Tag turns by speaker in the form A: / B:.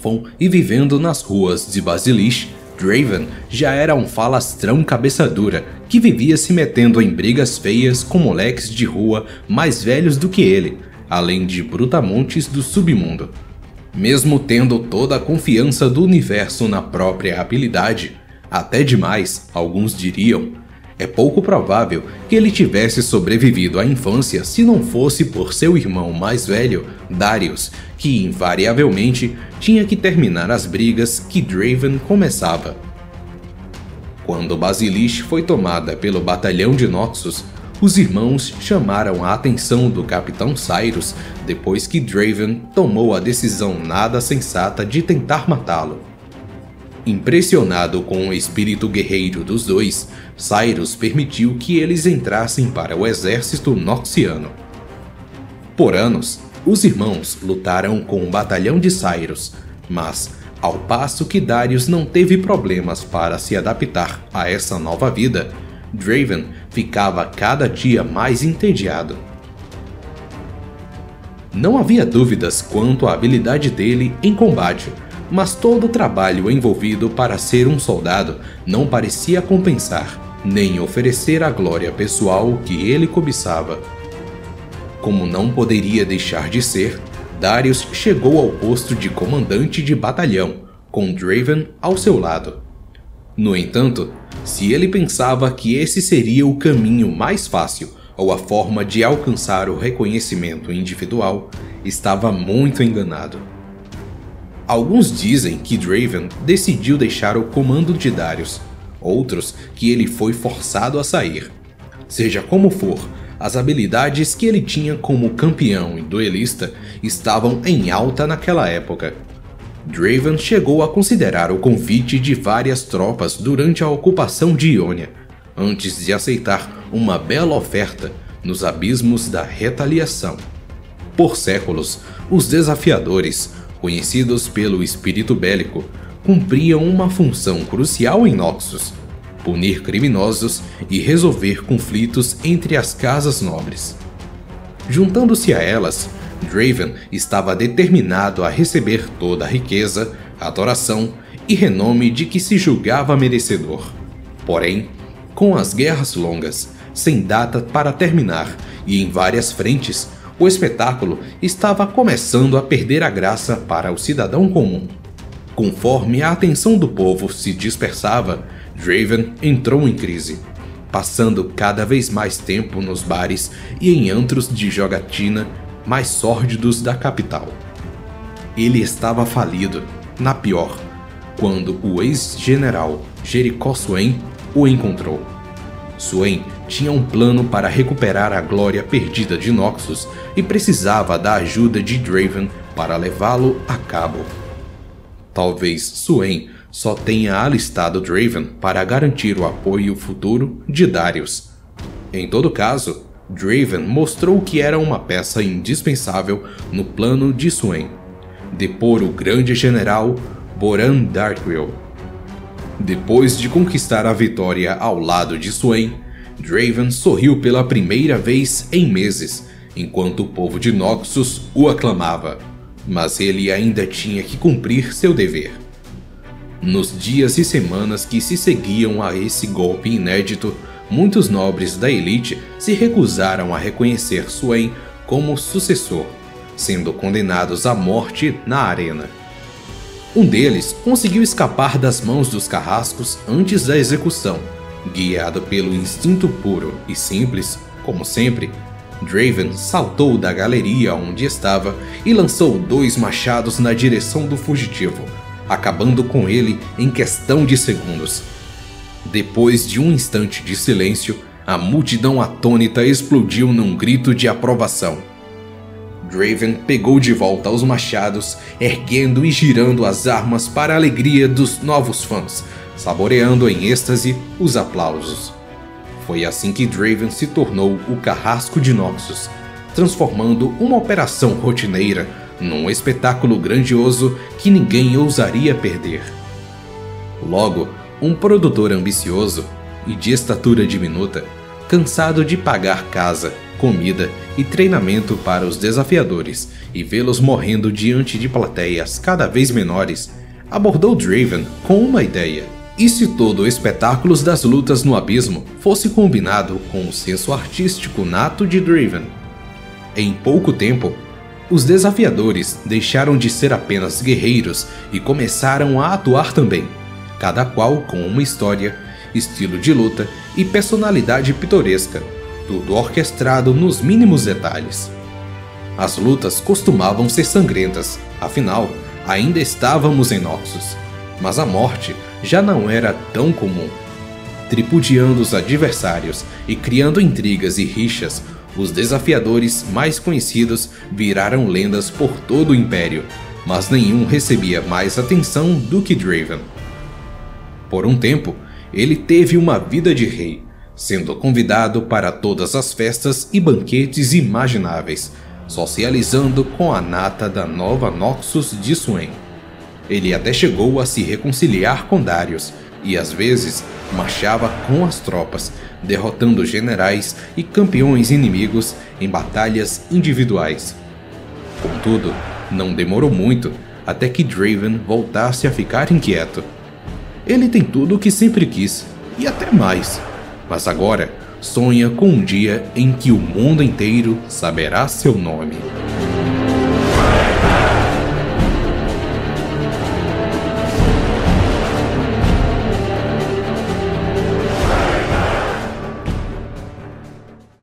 A: órfão e vivendo nas ruas de Basilish, Draven já era um falastrão cabeça dura que vivia se metendo em brigas feias com moleques de rua mais velhos do que ele, além de brutamontes do submundo. Mesmo tendo toda a confiança do universo na própria habilidade, até demais, alguns diriam, é pouco provável que ele tivesse sobrevivido à infância se não fosse por seu irmão mais velho, Darius, que invariavelmente tinha que terminar as brigas que Draven começava. Quando Basilish foi tomada pelo batalhão de Noxus, os irmãos chamaram a atenção do Capitão Cyrus depois que Draven tomou a decisão nada sensata de tentar matá-lo. Impressionado com o espírito guerreiro dos dois, Cyrus permitiu que eles entrassem para o exército noxiano. Por anos, os irmãos lutaram com o batalhão de Cyrus, mas, ao passo que Darius não teve problemas para se adaptar a essa nova vida, Draven ficava cada dia mais entediado. Não havia dúvidas quanto à habilidade dele em combate, mas todo o trabalho envolvido para ser um soldado não parecia compensar, nem oferecer a glória pessoal que ele cobiçava. Como não poderia deixar de ser, Darius chegou ao posto de comandante de batalhão, com Draven ao seu lado. No entanto, se ele pensava que esse seria o caminho mais fácil ou a forma de alcançar o reconhecimento individual, estava muito enganado. Alguns dizem que Draven decidiu deixar o comando de Darius, outros que ele foi forçado a sair. Seja como for, as habilidades que ele tinha como campeão e duelista estavam em alta naquela época. Draven chegou a considerar o convite de várias tropas durante a ocupação de Ionia, antes de aceitar uma bela oferta nos abismos da retaliação. Por séculos, os desafiadores conhecidos pelo espírito bélico, cumpriam uma função crucial em Noxus: punir criminosos e resolver conflitos entre as casas nobres. Juntando-se a elas, Draven estava determinado a receber toda a riqueza, adoração e renome de que se julgava merecedor. Porém, com as guerras longas, sem data para terminar e em várias frentes, o espetáculo estava começando a perder a graça para o cidadão comum. Conforme a atenção do povo se dispersava, Draven entrou em crise, passando cada vez mais tempo nos bares e em antros de jogatina mais sórdidos da capital. Ele estava falido, na pior, quando o ex-general Jericho Swain o encontrou. Swain tinha um plano para recuperar a glória perdida de Noxus e precisava da ajuda de Draven para levá-lo a cabo. Talvez Swain só tenha alistado Draven para garantir o apoio futuro de Darius. Em todo caso, Draven mostrou que era uma peça indispensável no plano de Swain, depor o grande general Boran Darkwill. Depois de conquistar a vitória ao lado de Swain, Draven sorriu pela primeira vez em meses, enquanto o povo de Noxus o aclamava. Mas ele ainda tinha que cumprir seu dever. Nos dias e semanas que se seguiam a esse golpe inédito, muitos nobres da elite se recusaram a reconhecer Swain como sucessor, sendo condenados à morte na arena. Um deles conseguiu escapar das mãos dos carrascos antes da execução, Guiado pelo instinto puro e simples, como sempre, Draven saltou da galeria onde estava e lançou dois machados na direção do fugitivo, acabando com ele em questão de segundos. Depois de um instante de silêncio, a multidão atônita explodiu num grito de aprovação. Draven pegou de volta os machados, erguendo e girando as armas para a alegria dos novos fãs, saboreando em êxtase os aplausos. Foi assim que Draven se tornou o carrasco de Noxus, transformando uma operação rotineira num espetáculo grandioso que ninguém ousaria perder. Logo, um produtor ambicioso e de estatura diminuta, cansado de pagar casa comida e treinamento para os desafiadores e vê-los morrendo diante de plateias cada vez menores, abordou Draven com uma ideia. E se todo o espetáculo das lutas no abismo fosse combinado com o senso artístico nato de Draven? Em pouco tempo, os desafiadores deixaram de ser apenas guerreiros e começaram a atuar também, cada qual com uma história, estilo de luta e personalidade pitoresca, tudo orquestrado nos mínimos detalhes. As lutas costumavam ser sangrentas, afinal, ainda estávamos em Noxus, mas a morte já não era tão comum. Tripudiando os adversários e criando intrigas e rixas, os desafiadores mais conhecidos viraram lendas por todo o Império, mas nenhum recebia mais atenção do que Draven. Por um tempo, ele teve uma vida de rei, sendo convidado para todas as festas e banquetes imagináveis, socializando com a nata da nova Noxus de Swain. Ele até chegou a se reconciliar com Darius e às vezes marchava com as tropas, derrotando generais e campeões inimigos em batalhas individuais. Contudo, não demorou muito até que Draven voltasse a ficar inquieto. Ele tem tudo o que sempre quis, e até mais, mas agora sonha com um dia em que o mundo inteiro saberá seu nome.